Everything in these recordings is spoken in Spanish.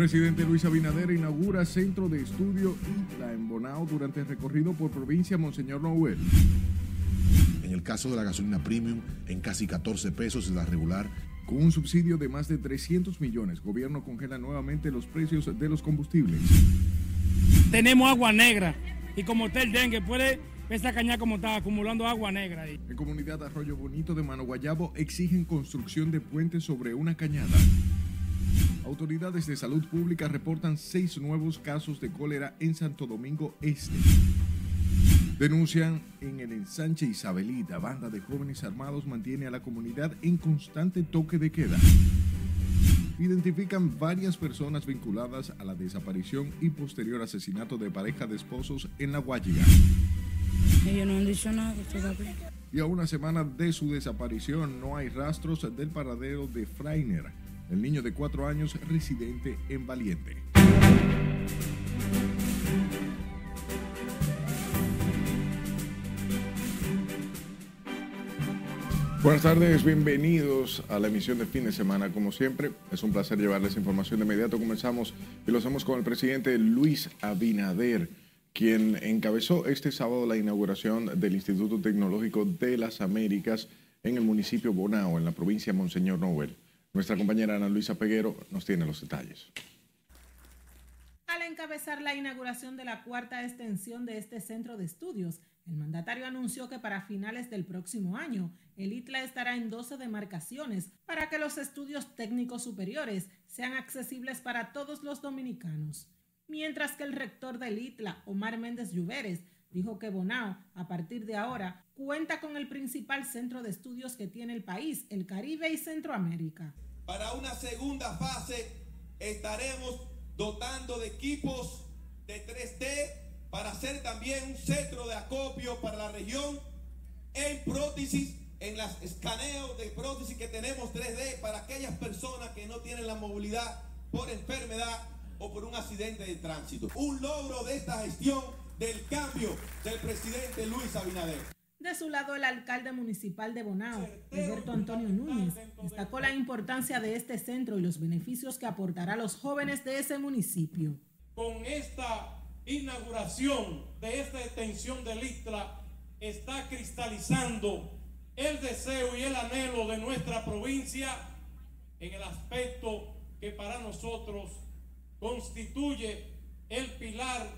Presidente Luis Abinader inaugura Centro de Estudio ITLA en Bonao durante el recorrido por provincia Monseñor Noel. En el caso de la gasolina premium, en casi 14 pesos y la regular. Con un subsidio de más de 300 millones, gobierno congela nuevamente los precios de los combustibles. Tenemos agua negra y como está el dengue, puede esa caña como está acumulando agua negra ahí. En comunidad Arroyo Bonito de Mano Guayabo exigen construcción de puentes sobre una cañada. Autoridades de salud pública reportan seis nuevos casos de cólera en Santo Domingo Este. Denuncian en el ensanche Isabelita, banda de jóvenes armados mantiene a la comunidad en constante toque de queda. Identifican varias personas vinculadas a la desaparición y posterior asesinato de pareja de esposos en La Guayiga. Ellos no han dicho nada Y a una semana de su desaparición no hay rastros del paradero de Freiner, el niño de cuatro años residente en Valiente. Buenas tardes, bienvenidos a la emisión de fin de semana. Como siempre, es un placer llevarles información de inmediato. Comenzamos y lo hacemos con el presidente Luis Abinader, quien encabezó este sábado la inauguración del Instituto Tecnológico de las Américas en el municipio Bonao, en la provincia de Monseñor Noel. Nuestra compañera Ana Luisa Peguero nos tiene los detalles. Al encabezar la inauguración de la cuarta extensión de este centro de estudios, el mandatario anunció que para finales del próximo año, el ITLA estará en 12 demarcaciones para que los estudios técnicos superiores sean accesibles para todos los dominicanos. Mientras que el rector del ITLA, Omar Méndez Lluveres, dijo que Bonao, a partir de ahora, cuenta con el principal centro de estudios que tiene el país, el Caribe y Centroamérica. Para una segunda fase estaremos dotando de equipos de 3D para hacer también un centro de acopio para la región en prótesis, en las escaneos de prótesis que tenemos 3D para aquellas personas que no tienen la movilidad por enfermedad o por un accidente de tránsito. Un logro de esta gestión del cambio del presidente Luis Abinader. De su lado, el alcalde municipal de Bonao, Alberto Antonio Núñez, destacó la importancia de este centro y los beneficios que aportará a los jóvenes de ese municipio. Con esta inauguración de esta extensión del ISTRA está cristalizando el deseo y el anhelo de nuestra provincia en el aspecto que para nosotros constituye el pilar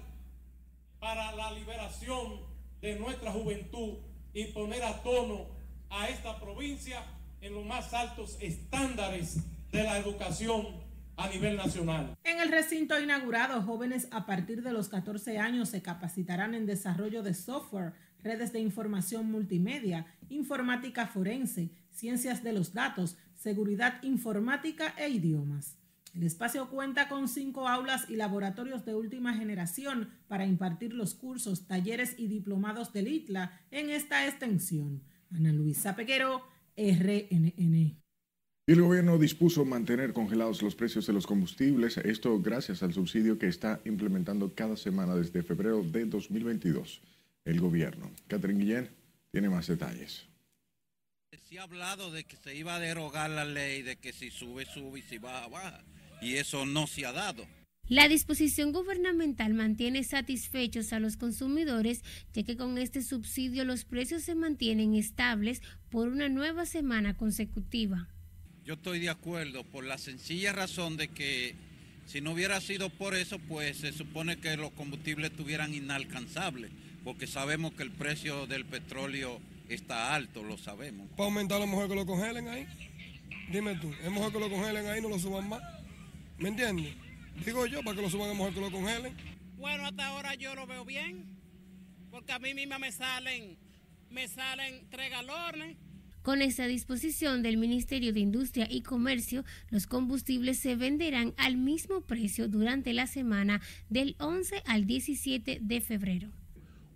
para la liberación de nuestra juventud y poner a tono a esta provincia en los más altos estándares de la educación a nivel nacional. En el recinto inaugurado, jóvenes a partir de los 14 años se capacitarán en desarrollo de software, redes de información multimedia, informática forense, ciencias de los datos, seguridad informática e idiomas. El espacio cuenta con cinco aulas y laboratorios de última generación para impartir los cursos, talleres y diplomados del ITLA en esta extensión. Ana Luisa Pequero, RNN. El gobierno dispuso mantener congelados los precios de los combustibles, esto gracias al subsidio que está implementando cada semana desde febrero de 2022 el gobierno. Catherine Guillén tiene más detalles. Se ha hablado de que se iba a derogar la ley, de que si sube, sube y si baja, baja. Y eso no se ha dado. La disposición gubernamental mantiene satisfechos a los consumidores, ya que con este subsidio los precios se mantienen estables por una nueva semana consecutiva. Yo estoy de acuerdo por la sencilla razón de que si no hubiera sido por eso, pues se supone que los combustibles estuvieran inalcanzables, porque sabemos que el precio del petróleo está alto, lo sabemos. Para aumentar, a lo mejor que lo congelen ahí. Dime tú, es mejor que lo congelen ahí, no lo suban más. ¿Me entiendes? Digo yo, para que lo suban es mejor que lo congelen. Bueno, hasta ahora yo lo veo bien, porque a mí misma me salen, me salen tres galones con esta disposición del Ministerio de Industria y Comercio, los combustibles se venderán al mismo precio durante la semana del 11 al 17 de febrero.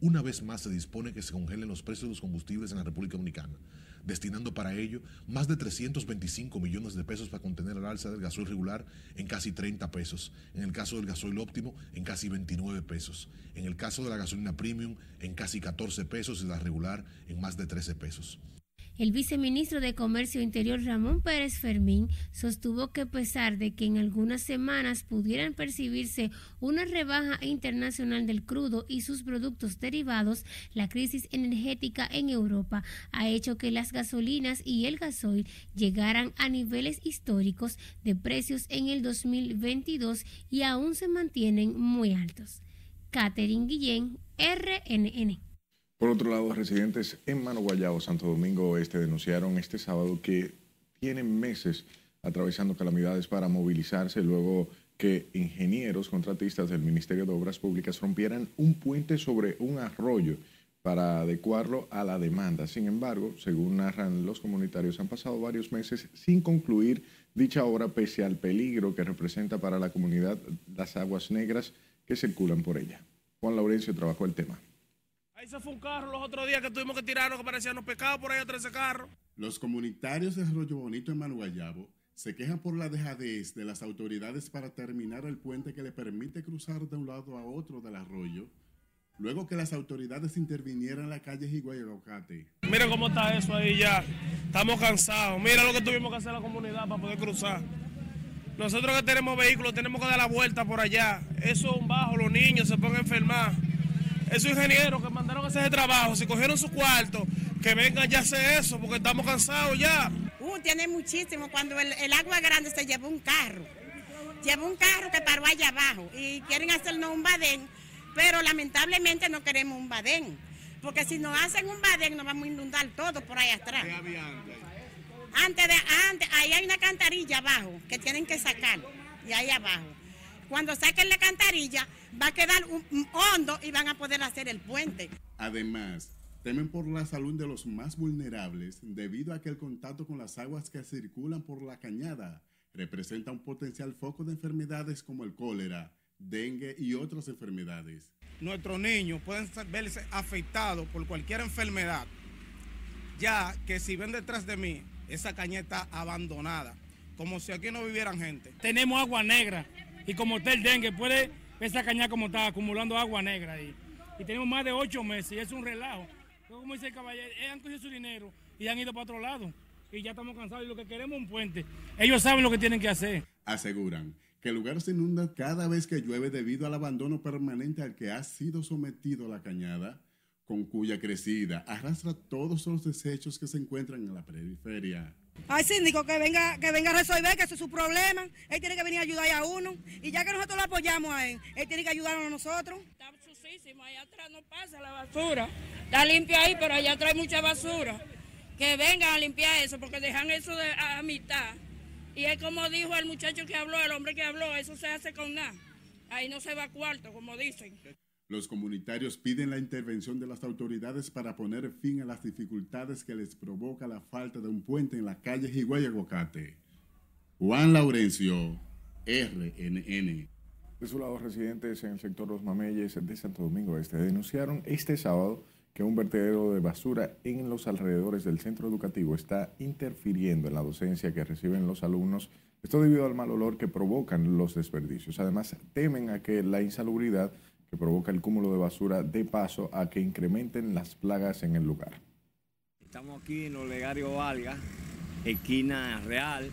Una vez más se dispone que se congelen los precios de los combustibles en la República Dominicana, destinando para ello más de 325 millones de pesos para contener el alza del gasoil regular en casi 30 pesos, en el caso del gasoil óptimo en casi 29 pesos, en el caso de la gasolina premium en casi 14 pesos y la regular en más de 13 pesos. El viceministro de Comercio Interior Ramón Pérez Fermín sostuvo que a pesar de que en algunas semanas pudieran percibirse una rebaja internacional del crudo y sus productos derivados, la crisis energética en Europa ha hecho que las gasolinas y el gasoil llegaran a niveles históricos de precios en el 2022 y aún se mantienen muy altos. Catherine Guillén, RNN. Por otro lado, residentes en Mano Guayabo, Santo Domingo Oeste, denunciaron este sábado que tienen meses atravesando calamidades para movilizarse luego que ingenieros contratistas del Ministerio de Obras Públicas rompieran un puente sobre un arroyo para adecuarlo a la demanda. Sin embargo, según narran los comunitarios, han pasado varios meses sin concluir dicha obra pese al peligro que representa para la comunidad las aguas negras que circulan por ella. Juan Laurencio trabajó el tema. Ahí se fue un carro los otros días que tuvimos que tirarnos que parecían los pecados por ahí atrás de ese carro. Los comunitarios de Arroyo Bonito en Manuayabo se quejan por la dejadez de las autoridades para terminar el puente que le permite cruzar de un lado a otro del arroyo, luego que las autoridades intervinieran en la calle Higüey Aguacate. Mira cómo está eso ahí ya. Estamos cansados. Mira lo que tuvimos que hacer la comunidad para poder cruzar. Nosotros que tenemos vehículos tenemos que dar la vuelta por allá. Eso es un bajo, los niños se pueden enfermar esos ingenieros que mandaron a hacer ese trabajo, si cogieron su cuarto, que vengan ya a hacer eso, porque estamos cansados ya. Uh, tiene muchísimo. Cuando el, agua grande se llevó un carro, llevó un carro que paró allá abajo y quieren hacernos un badén, pero lamentablemente no queremos un badén, porque si nos hacen un badén nos vamos a inundar todo por ahí atrás. ¿Qué había antes? Antes de, antes, ahí hay una cantarilla abajo que tienen que sacar, y ahí abajo. Cuando saquen la cantarilla, va a quedar un, hondo y van a poder hacer el puente. Además, temen por la salud de los más vulnerables debido a que el contacto con las aguas que circulan por la cañada representa un potencial foco de enfermedades como el cólera, dengue y otras enfermedades. Nuestros niños pueden verse afectados por cualquier enfermedad, ya que si ven detrás de mí, esa caña está abandonada, como si aquí no vivieran gente. Tenemos agua negra y como está el dengue, puede esa caña como está acumulando agua negra ahí. Y tenemos más de ocho meses y es un relajo. Como dice el caballero, eh, han cogido su dinero y han ido para otro lado. Y ya estamos cansados y lo que queremos es un puente. Ellos saben lo que tienen que hacer. Aseguran que el lugar se inunda cada vez que llueve debido al abandono permanente al que ha sido sometido la cañada, con cuya crecida arrastra todos los desechos que se encuentran en la periferia. Al síndico que venga, que venga a resolver, que ese es su problema. Él tiene que venir a ayudar a uno. Y ya que nosotros lo apoyamos a él, él tiene que ayudarnos a nosotros. Está sucísimo, allá atrás no pasa la basura. Está limpio ahí, pero allá hay mucha basura. Que vengan a limpiar eso, porque dejan eso de, a, mitad. Y es como dijo el muchacho que habló, el hombre que habló, eso se hace con nada. Ahí no se va cuarto, como dicen. Los comunitarios piden la intervención de las autoridades para poner fin a las dificultades que les provoca la falta de un puente en la calle Higüey. Juan Laurencio, RNN. Lado, residentes en el sector Los Mameyes de Santo Domingo Este denunciaron este sábado que un vertedero de basura en los alrededores del centro educativo está interfiriendo en la docencia que reciben los alumnos. Esto debido al mal olor que provocan los desperdicios. Además, temen a que la insalubridad provoca el cúmulo de basura de paso a que incrementen las plagas en el lugar. Estamos aquí en Olegario Valga, esquina real,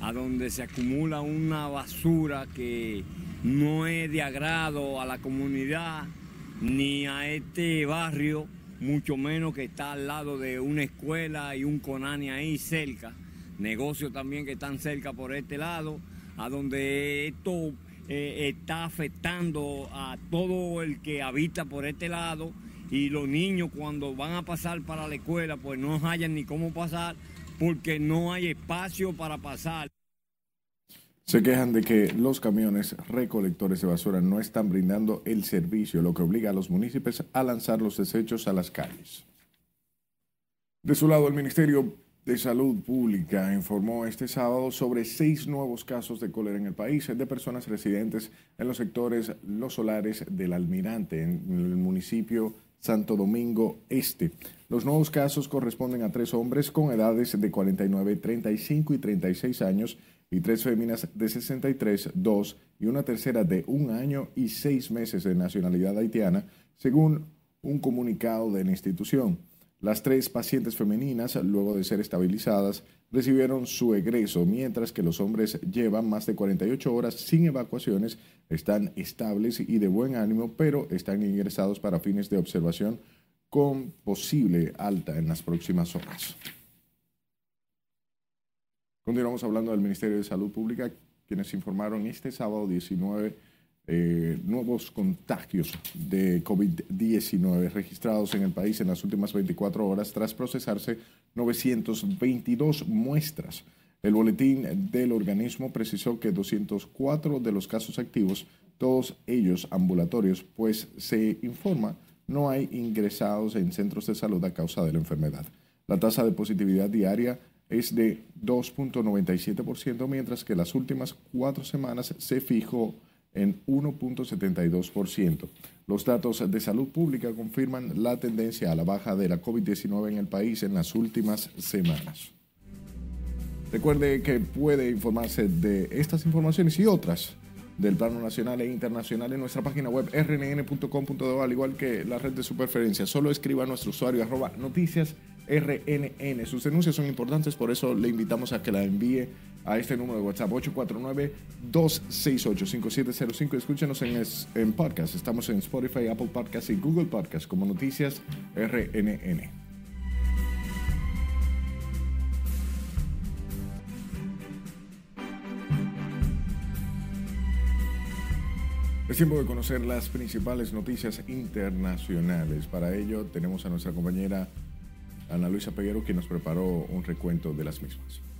a donde se acumula una basura que no es de agrado a la comunidad ni a este barrio, mucho menos que está al lado de una escuela y un conani ahí cerca, negocios también que están cerca por este lado, a donde esto eh, está afectando a todo el que habita por este lado y los niños cuando van a pasar para la escuela pues no hayan ni cómo pasar porque no hay espacio para pasar. Se quejan de que los camiones recolectores de basura no están brindando el servicio, lo que obliga a los municipios a lanzar los desechos a las calles. De su lado, el Ministerio de Salud Pública informó este sábado sobre seis nuevos casos de cólera en el país de personas residentes en los sectores Los Solares del Almirante, en el municipio Santo Domingo Este. Los nuevos casos corresponden a tres hombres con edades de 49, 35 y 36 años y tres féminas de 63, 2 y una tercera de un año y seis meses de nacionalidad haitiana, según un comunicado de la institución. Las tres pacientes femeninas, luego de ser estabilizadas, recibieron su egreso, mientras que los hombres llevan más de 48 horas sin evacuaciones, están estables y de buen ánimo, pero están ingresados para fines de observación con posible alta en las próximas horas. Continuamos hablando del Ministerio de Salud Pública, quienes informaron este sábado 19 eh, nuevos contagios de COVID-19 registrados en el país en las últimas 24 horas tras procesarse 922 muestras. El boletín del organismo precisó que 204 de los casos activos, todos ellos ambulatorios, pues se informa no hay ingresados en centros de salud a causa de la enfermedad. La tasa de positividad diaria es de 2.97%, mientras que las últimas cuatro semanas se fijó en 1.72%. Los datos de salud pública confirman la tendencia a la baja de la COVID-19 en el país en las últimas semanas. Recuerde que puede informarse de estas informaciones y otras del plano nacional e internacional en nuestra página web rnn.com.do, al igual que la red de su preferencia. Solo escriba a nuestro usuario arroba noticias. Sus denuncias son importantes, por eso le invitamos a que la envíe a este número de WhatsApp 849-268-5705. Escúchenos en, en podcast. Estamos en Spotify, Apple Podcast y Google Podcast como Noticias RNN. Es tiempo de conocer las principales noticias internacionales. Para ello tenemos a nuestra compañera Ana Luisa Peguero, que nos preparó un recuento de las mismas.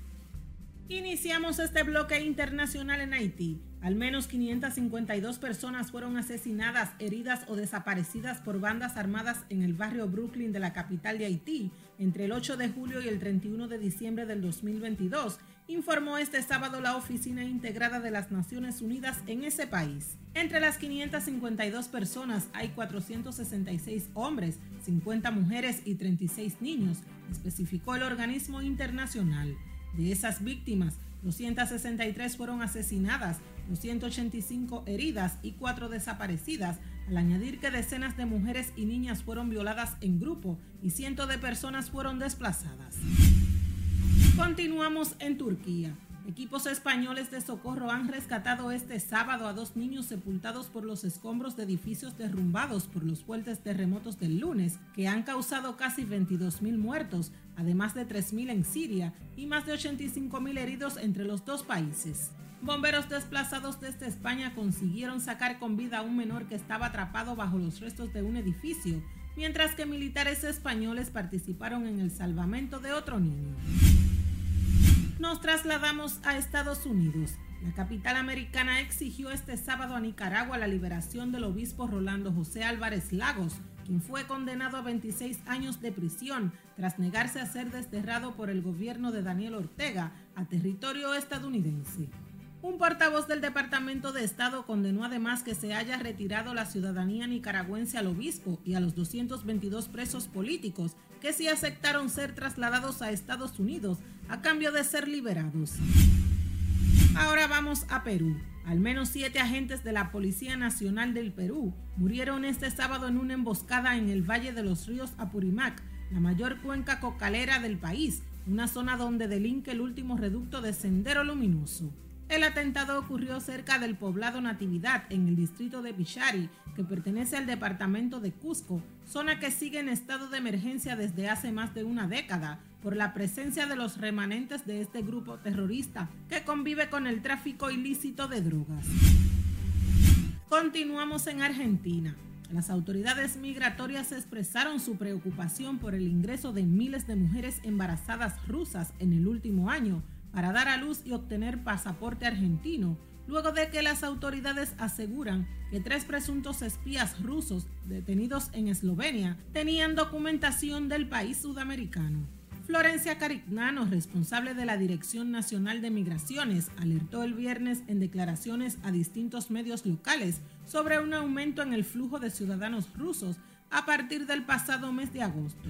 Iniciamos este bloque internacional en Haití. Al menos 552 personas fueron asesinadas, heridas o desaparecidas por bandas armadas en el barrio Brooklyn de la capital de Haití entre el 8 de julio y el 31 de diciembre del 2022, informó este sábado la Oficina Integrada de las Naciones Unidas en ese país. Entre las 552 personas hay 466 hombres, 50 mujeres y 36 niños, especificó el organismo internacional. De esas víctimas, 263 fueron asesinadas, 285 heridas y 4 desaparecidas, al añadir que decenas de mujeres y niñas fueron violadas en grupo y cientos de personas fueron desplazadas. Continuamos en Turquía. Equipos españoles de socorro han rescatado este sábado a dos niños sepultados por los escombros de edificios derrumbados por los fuertes terremotos del lunes, que han causado casi 22.000 muertos, además de 3.000 en Siria y más de 85.000 heridos entre los dos países. Bomberos desplazados desde España consiguieron sacar con vida a un menor que estaba atrapado bajo los restos de un edificio, mientras que militares españoles participaron en el salvamento de otro niño. Nos trasladamos a Estados Unidos. La capital americana exigió este sábado a Nicaragua la liberación del obispo Rolando José Álvarez Lagos, quien fue condenado a 26 años de prisión tras negarse a ser desterrado por el gobierno de Daniel Ortega a territorio estadounidense. Un portavoz del Departamento de Estado condenó además que se haya retirado la ciudadanía nicaragüense al obispo y a los 222 presos políticos que sí aceptaron ser trasladados a Estados Unidos a cambio de ser liberados. Ahora vamos a Perú. Al menos siete agentes de la Policía Nacional del Perú murieron este sábado en una emboscada en el Valle de los Ríos Apurimac, la mayor cuenca cocalera del país, una zona donde delinque el último reducto de Sendero Luminoso. El atentado ocurrió cerca del poblado Natividad, en el distrito de Pichari, que pertenece al departamento de Cusco, zona que sigue en estado de emergencia desde hace más de una década por la presencia de los remanentes de este grupo terrorista que convive con el tráfico ilícito de drogas. Continuamos en Argentina. Las autoridades migratorias expresaron su preocupación por el ingreso de miles de mujeres embarazadas rusas en el último año para dar a luz y obtener pasaporte argentino, luego de que las autoridades aseguran que tres presuntos espías rusos detenidos en Eslovenia tenían documentación del país sudamericano. Florencia Carignano, responsable de la Dirección Nacional de Migraciones, alertó el viernes en declaraciones a distintos medios locales sobre un aumento en el flujo de ciudadanos rusos a partir del pasado mes de agosto.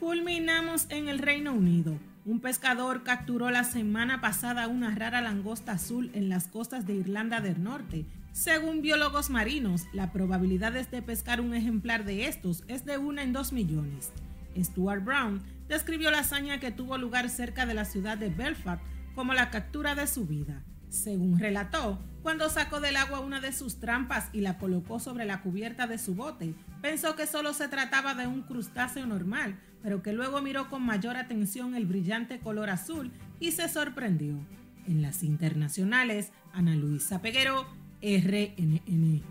Culminamos en el Reino Unido. Un pescador capturó la semana pasada una rara langosta azul en las costas de Irlanda del Norte Según biólogos marinos, la probabilidad de pescar un ejemplar de estos es de una en dos millones. Stuart Brown describió la hazaña que tuvo lugar cerca de la ciudad de Belfast como la captura de su vida. Según relató, cuando sacó del agua una de sus trampas y la colocó sobre la cubierta de su bote, pensó que solo se trataba de un crustáceo normal, pero que luego miró con mayor atención el brillante color azul y se sorprendió. En las internacionales, Ana Luisa Peguero, RNN.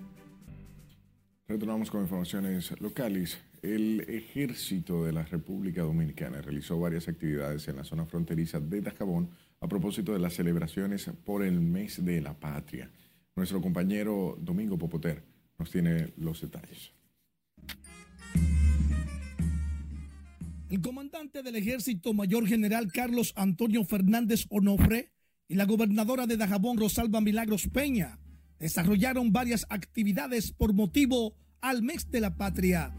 Retornamos con informaciones locales. El ejército de la República Dominicana realizó varias actividades en la zona fronteriza de Dajabón a propósito de las celebraciones por el mes de la patria. Nuestro compañero Domingo Popoter nos tiene los detalles. El comandante del ejército mayor general Carlos Antonio Fernández Onofre y la gobernadora de Dajabón Rosalba Milagros Peña desarrollaron varias actividades por motivo al mes de la patria.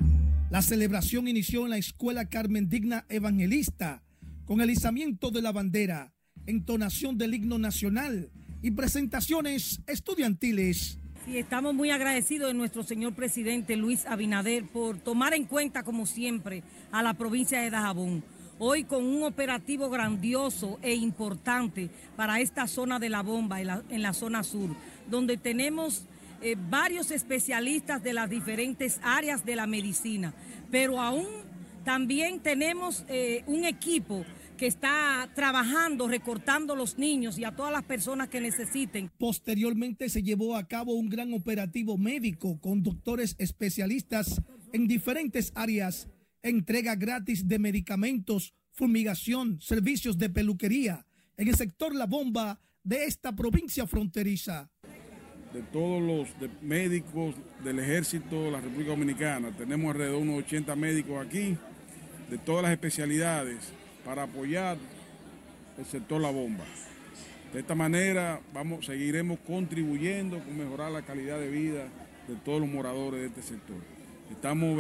La celebración inició en la Escuela Carmen Digna Evangelista con el izamiento de la bandera, entonación del himno nacional y presentaciones estudiantiles. Sí, estamos muy agradecidos de nuestro señor presidente Luis Abinader por tomar en cuenta, como siempre, a la provincia de Dajabón. Hoy con un operativo grandioso e importante para esta zona de la bomba, en la, zona sur, donde tenemos eh, varios especialistas de las diferentes áreas de la medicina, pero aún también tenemos eh, un equipo que está trabajando, recortando los niños y a todas las personas que necesiten. Posteriormente se llevó a cabo un gran operativo médico con doctores especialistas en diferentes áreas, entrega gratis de medicamentos, fumigación, servicios de peluquería en el sector La Bomba de esta provincia fronteriza. De todos los médicos del ejército de la República Dominicana, tenemos alrededor de unos 80 médicos aquí, de todas las especialidades para apoyar el sector La Bomba. De esta manera vamos, seguiremos contribuyendo con mejorar la calidad de vida de todos los moradores de este sector. Estamos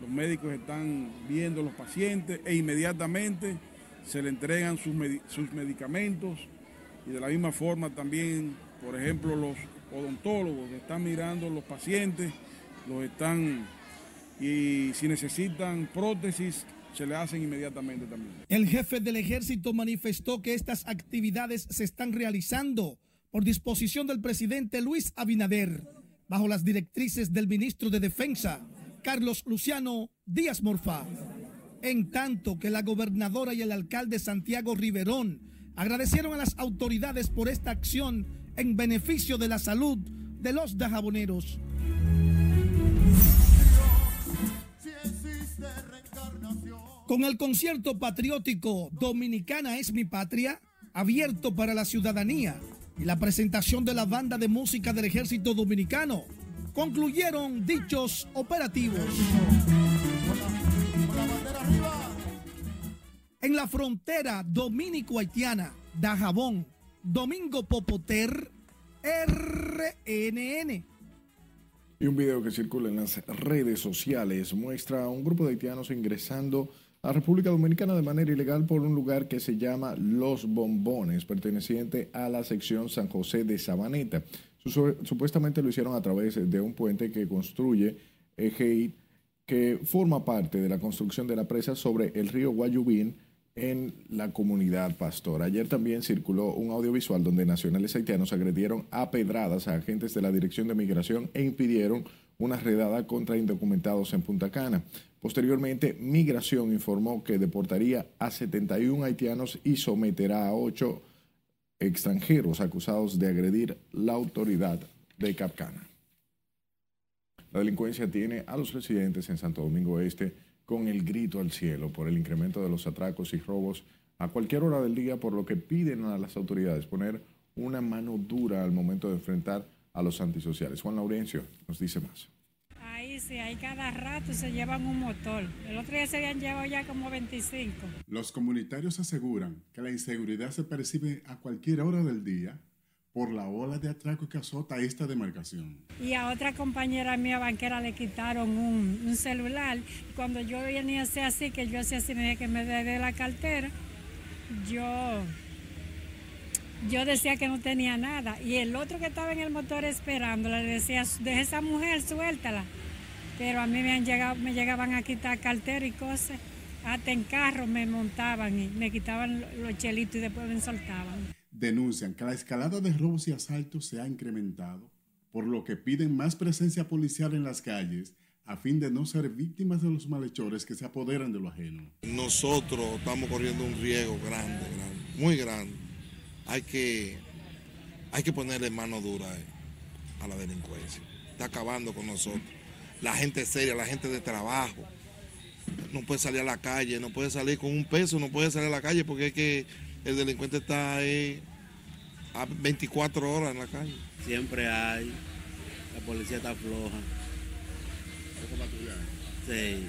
los médicos están viendo a los pacientes e inmediatamente se le entregan sus, sus medicamentos y de la misma forma también, por ejemplo, los odontólogos están mirando los pacientes, los están y si necesitan prótesis se le hacen inmediatamente también. El jefe del ejército manifestó que estas actividades se están realizando por disposición del presidente Luis Abinader, bajo las directrices del ministro de Defensa, Carlos Luciano Díaz Morfa. En tanto que la gobernadora y el alcalde Santiago Riverón agradecieron a las autoridades por esta acción en beneficio de la salud de los dajaboneros. Con el concierto patriótico Dominicana es mi patria, abierto para la ciudadanía, y la presentación de la banda de música del ejército dominicano, concluyeron dichos operativos. En la frontera dominico-haitiana, Dajabón, Domingo Popoter, RNN. Y un video que circula en las redes sociales muestra a un grupo de haitianos ingresando a República Dominicana de manera ilegal por un lugar que se llama Los Bombones, perteneciente a la sección San José de Sabaneta. Supuestamente lo hicieron a través de un puente que construye EGI, que forma parte de la construcción de la presa sobre el río Guayubín en la comunidad pastor. Ayer también circuló un audiovisual donde nacionales haitianos agredieron a pedradas a agentes de la Dirección de Migración e impidieron una redada contra indocumentados en Punta Cana. Posteriormente, Migración informó que deportaría a 71 haitianos y someterá a 8 extranjeros acusados de agredir la autoridad de Capcana. La delincuencia tiene a los residentes en Santo Domingo Este con el grito al cielo por el incremento de los atracos y robos a cualquier hora del día, por lo que piden a las autoridades poner una mano dura al momento de enfrentar a los antisociales. Juan Laurencio nos dice más. Ahí sí, ahí cada rato se llevan un motor. El otro día se habían llevado ya como 25. Los comunitarios aseguran que la inseguridad se percibe a cualquier hora del día por la ola de atraco que azota esta demarcación. Y a otra compañera mía banquera le quitaron un, celular. Cuando yo venía a ser así, que yo hacía así, me dije que me dé la cartera, yo yo decía que no tenía nada. Y el otro que estaba en el motor esperando le decía, deja esa mujer, suéltala. Pero a mí me, han llegado, me llegaban a quitar cartera y cosas. Hasta en carro me montaban y me quitaban los chelitos y después me soltaban. Denuncian que la escalada de robos y asaltos se ha incrementado, por lo que piden más presencia policial en las calles a fin de no ser víctimas de los malhechores que se apoderan de lo ajeno. Nosotros estamos corriendo un riesgo grande, grande, muy grande. Hay que, hay que ponerle mano dura a la delincuencia. Está acabando con nosotros. La gente seria, la gente de trabajo. No puede salir a la calle, no puede salir con un peso, no puede salir a la calle porque es que el delincuente está ahí a 24 horas en la calle. Siempre hay, la policía está floja. Sí.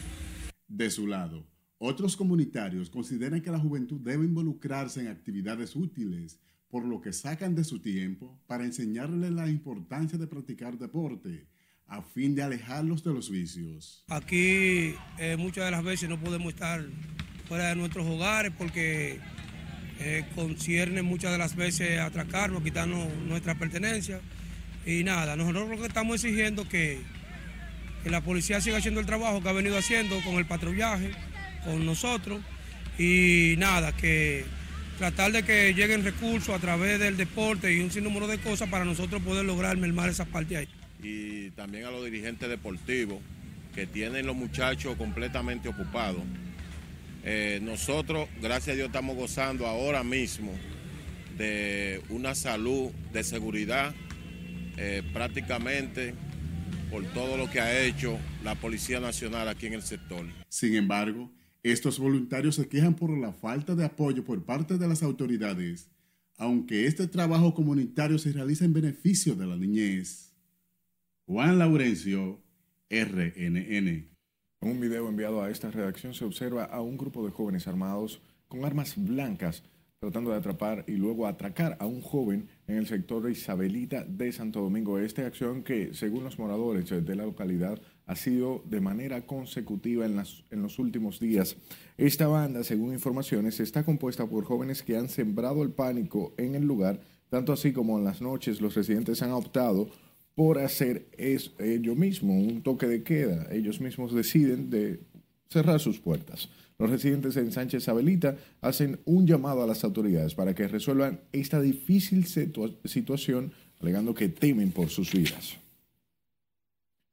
De su lado, otros comunitarios consideran que la juventud debe involucrarse en actividades útiles, por lo que sacan de su tiempo para enseñarles la importancia de practicar deporte, a fin de alejarlos de los vicios. Aquí eh, muchas de las veces no podemos estar fuera de nuestros hogares porque eh, concierne muchas de las veces atracarnos, quitarnos nuestra pertenencia. Y nada, nosotros lo que estamos exigiendo que, que la policía siga haciendo el trabajo que ha venido haciendo con el patrullaje, con nosotros. Y nada, que tratar de que lleguen recursos a través del deporte y un sinnúmero de cosas para nosotros poder lograr mermar esa parte ahí. Y también a los dirigentes deportivos que tienen los muchachos completamente ocupados. Eh, nosotros, gracias a Dios, estamos gozando ahora mismo de una salud de seguridad eh, prácticamente por todo lo que ha hecho la Policía Nacional aquí en el sector. Sin embargo, estos voluntarios se quejan por la falta de apoyo por parte de las autoridades, aunque este trabajo comunitario se realiza en beneficio de la niñez. Juan Laurencio, RNN. En un video enviado a esta redacción se observa a un grupo de jóvenes armados con armas blancas tratando de atrapar y luego atracar a un joven en el sector Isabelita de Santo Domingo Este, acción que, según los moradores de la localidad, ha sido de manera consecutiva en los últimos días. Esta banda, según informaciones, está compuesta por jóvenes que han sembrado el pánico en el lugar, tanto así como en las noches los residentes han optado por hacer es, ellos mismos un toque de queda. Ellos mismos deciden de cerrar sus puertas. Los residentes en Sánchez Abelita hacen un llamado a las autoridades para que resuelvan esta difícil situación, alegando que temen por sus vidas.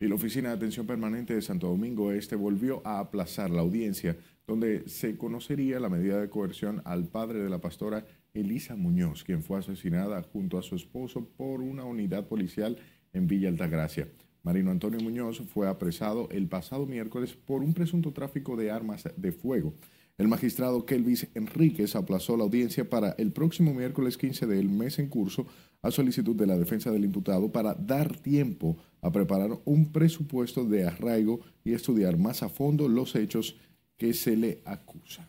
Y la Oficina de Atención Permanente de Santo Domingo Este volvió a aplazar la audiencia donde se conocería la medida de coerción al padre de la pastora Elisa Muñoz, quien fue asesinada junto a su esposo por una unidad policial en Villa Altagracia. Marino Antonio Muñoz fue apresado el pasado miércoles por un presunto tráfico de armas de fuego. El magistrado Kelvis Enríquez aplazó la audiencia para el próximo miércoles 15 del mes en curso a solicitud de la defensa del imputado para dar tiempo a preparar un presupuesto de arraigo y estudiar más a fondo los hechos que se le acusan.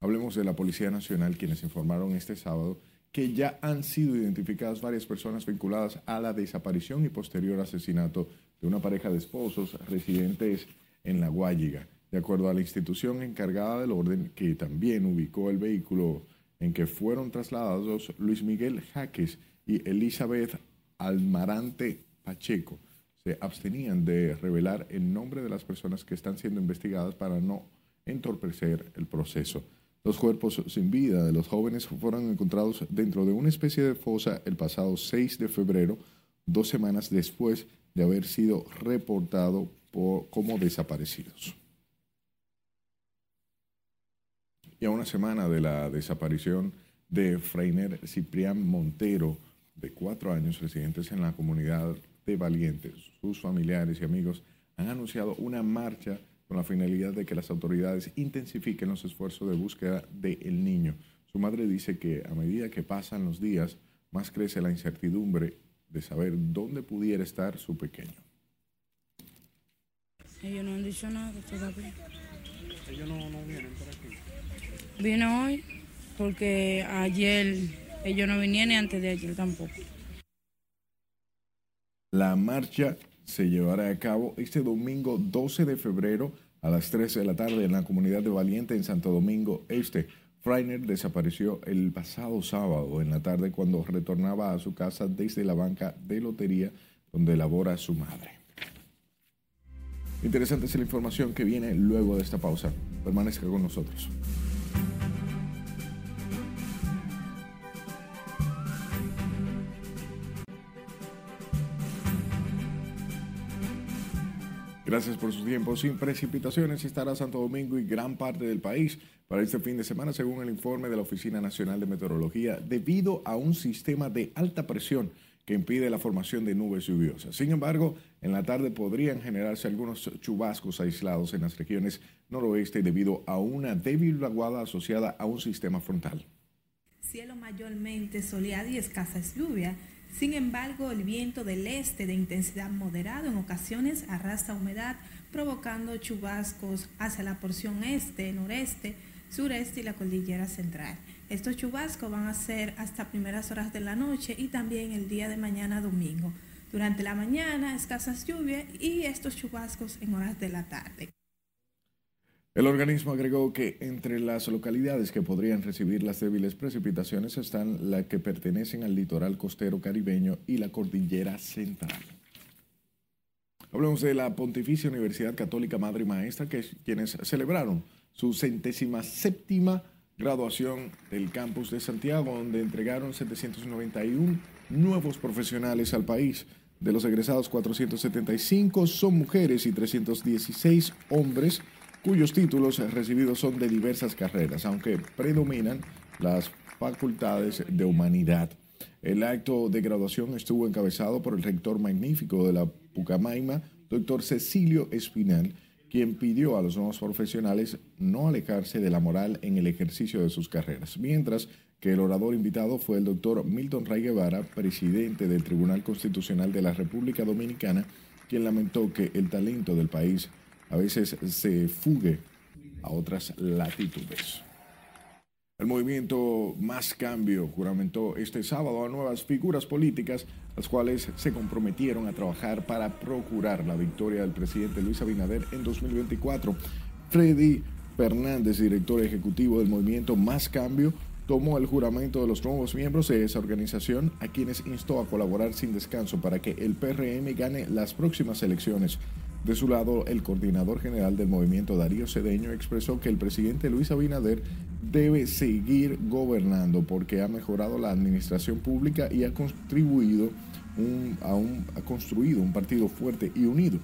Hablemos de la Policía Nacional, quienes informaron este sábado que ya han sido identificadas varias personas vinculadas a la desaparición y posterior asesinato de una pareja de esposos residentes en La Guayiga. De acuerdo a la institución encargada del orden, que también ubicó el vehículo en que fueron trasladados Luis Miguel Jaques y Elizabeth Almarante Pacheco, se abstenían de revelar el nombre de las personas que están siendo investigadas para no entorpecer el proceso. Los cuerpos sin vida de los jóvenes fueron encontrados dentro de una especie de fosa el pasado 6 de febrero, dos semanas después de haber sido reportado como desaparecidos. Y a una semana de la desaparición de Freiner Ciprián Montero, de cuatro años, residentes en la comunidad de Valientes, sus familiares y amigos han anunciado una marcha con la finalidad de que las autoridades intensifiquen los esfuerzos de búsqueda del niño. Su madre dice que a medida que pasan los días, más crece la incertidumbre de saber dónde pudiera estar su pequeño. Ellos no han dicho nada todavía. Ellos no, no vienen por aquí. Vine hoy porque ayer ellos no vinieron y antes de ayer tampoco. La marcha se llevará a cabo este domingo 12 de febrero a las 13 de la tarde en la comunidad de Valiente en Santo Domingo Este. Freiner desapareció el pasado sábado en la tarde cuando retornaba a su casa desde la banca de lotería donde labora su madre. Interesante es la información que viene luego de esta pausa. Permanezca con nosotros. Gracias por su tiempo. Sin precipitaciones estará Santo Domingo y gran parte del país para este fin de semana, según el informe de la Oficina Nacional de Meteorología, debido a un sistema de alta presión que impide la formación de nubes lluviosas. Sin embargo, en la tarde podrían generarse algunos chubascos aislados en las regiones noroeste debido a una débil vaguada asociada a un sistema frontal. Cielo mayormente soleado y escasas lluvias sin embargo, el viento del este de intensidad moderada en ocasiones arrastra humedad, provocando chubascos hacia la porción este, noreste, sureste y la cordillera central. Estos chubascos van a ser hasta primeras horas de la noche y también el día de mañana domingo. Durante la mañana, escasas lluvias y estos chubascos en horas de la tarde. El organismo agregó que entre las localidades que podrían recibir las débiles precipitaciones están las que pertenecen al litoral costero caribeño y la cordillera central. Hablemos de la Pontificia Universidad Católica Madre y Maestra, que quienes celebraron su centésima séptima graduación del campus de Santiago, donde entregaron 791 nuevos profesionales al país. De los egresados, 475 son mujeres y 316 hombres cuyos títulos recibidos son de diversas carreras, aunque predominan las facultades de humanidad. El acto de graduación estuvo encabezado por el rector magnífico de la Pucamaima, doctor Cecilio Espinal, quien pidió a los nuevos profesionales no alejarse de la moral en el ejercicio de sus carreras, mientras que el orador invitado fue el doctor Milton Ray Guevara, presidente del Tribunal Constitucional de la República Dominicana, quien lamentó que el talento del país a veces se fugue a otras latitudes. El movimiento Más Cambio juramentó este sábado a nuevas figuras políticas, las cuales se comprometieron a trabajar para procurar la victoria del presidente Luis Abinader en 2024. Freddy Fernández, director ejecutivo del movimiento Más Cambio, tomó el juramento de los nuevos miembros de esa organización, a quienes instó a colaborar sin descanso para que el PRM gane las próximas elecciones. De su lado, el coordinador general del movimiento Darío Cedeño expresó que el presidente Luis Abinader debe seguir gobernando porque ha mejorado la administración pública y ha contribuido a, ha construido un partido fuerte y unido.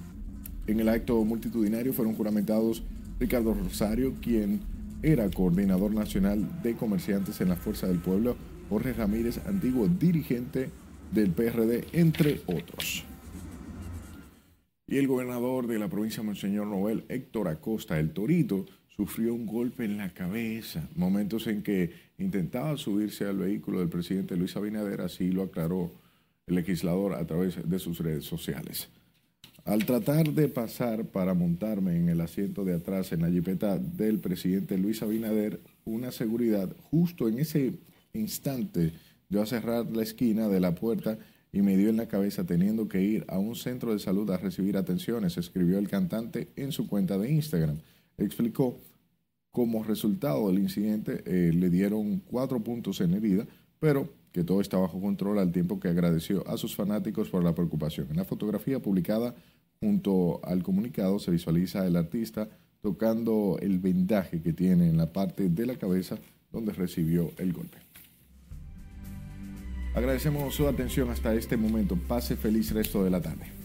En el acto multitudinario fueron juramentados Ricardo Rosario, quien era coordinador nacional de comerciantes en la Fuerza del Pueblo, Jorge Ramírez, antiguo dirigente del PRD, entre otros. Y el gobernador de la provincia Monseñor Noel, Héctor Acosta, el Torito, sufrió un golpe en la cabeza, momentos en que intentaba subirse al vehículo del presidente Luis Abinader, así lo aclaró el legislador a través de sus redes sociales. Al tratar de pasar para montarme en el asiento de atrás en la jipeta del presidente Luis Abinader, una seguridad justo en ese instante dio a cerrar la esquina de la puerta y me dio en la cabeza teniendo que ir a un centro de salud a recibir atenciones, escribió el cantante en su cuenta de Instagram. Explicó como resultado del incidente eh, le dieron cuatro puntos en herida, pero que todo está bajo control al tiempo que agradeció a sus fanáticos por la preocupación. En la fotografía publicada junto al comunicado se visualiza el artista tocando el vendaje que tiene en la parte de la cabeza donde recibió el golpe. Agradecemos su atención hasta este momento. Pase feliz resto de la tarde.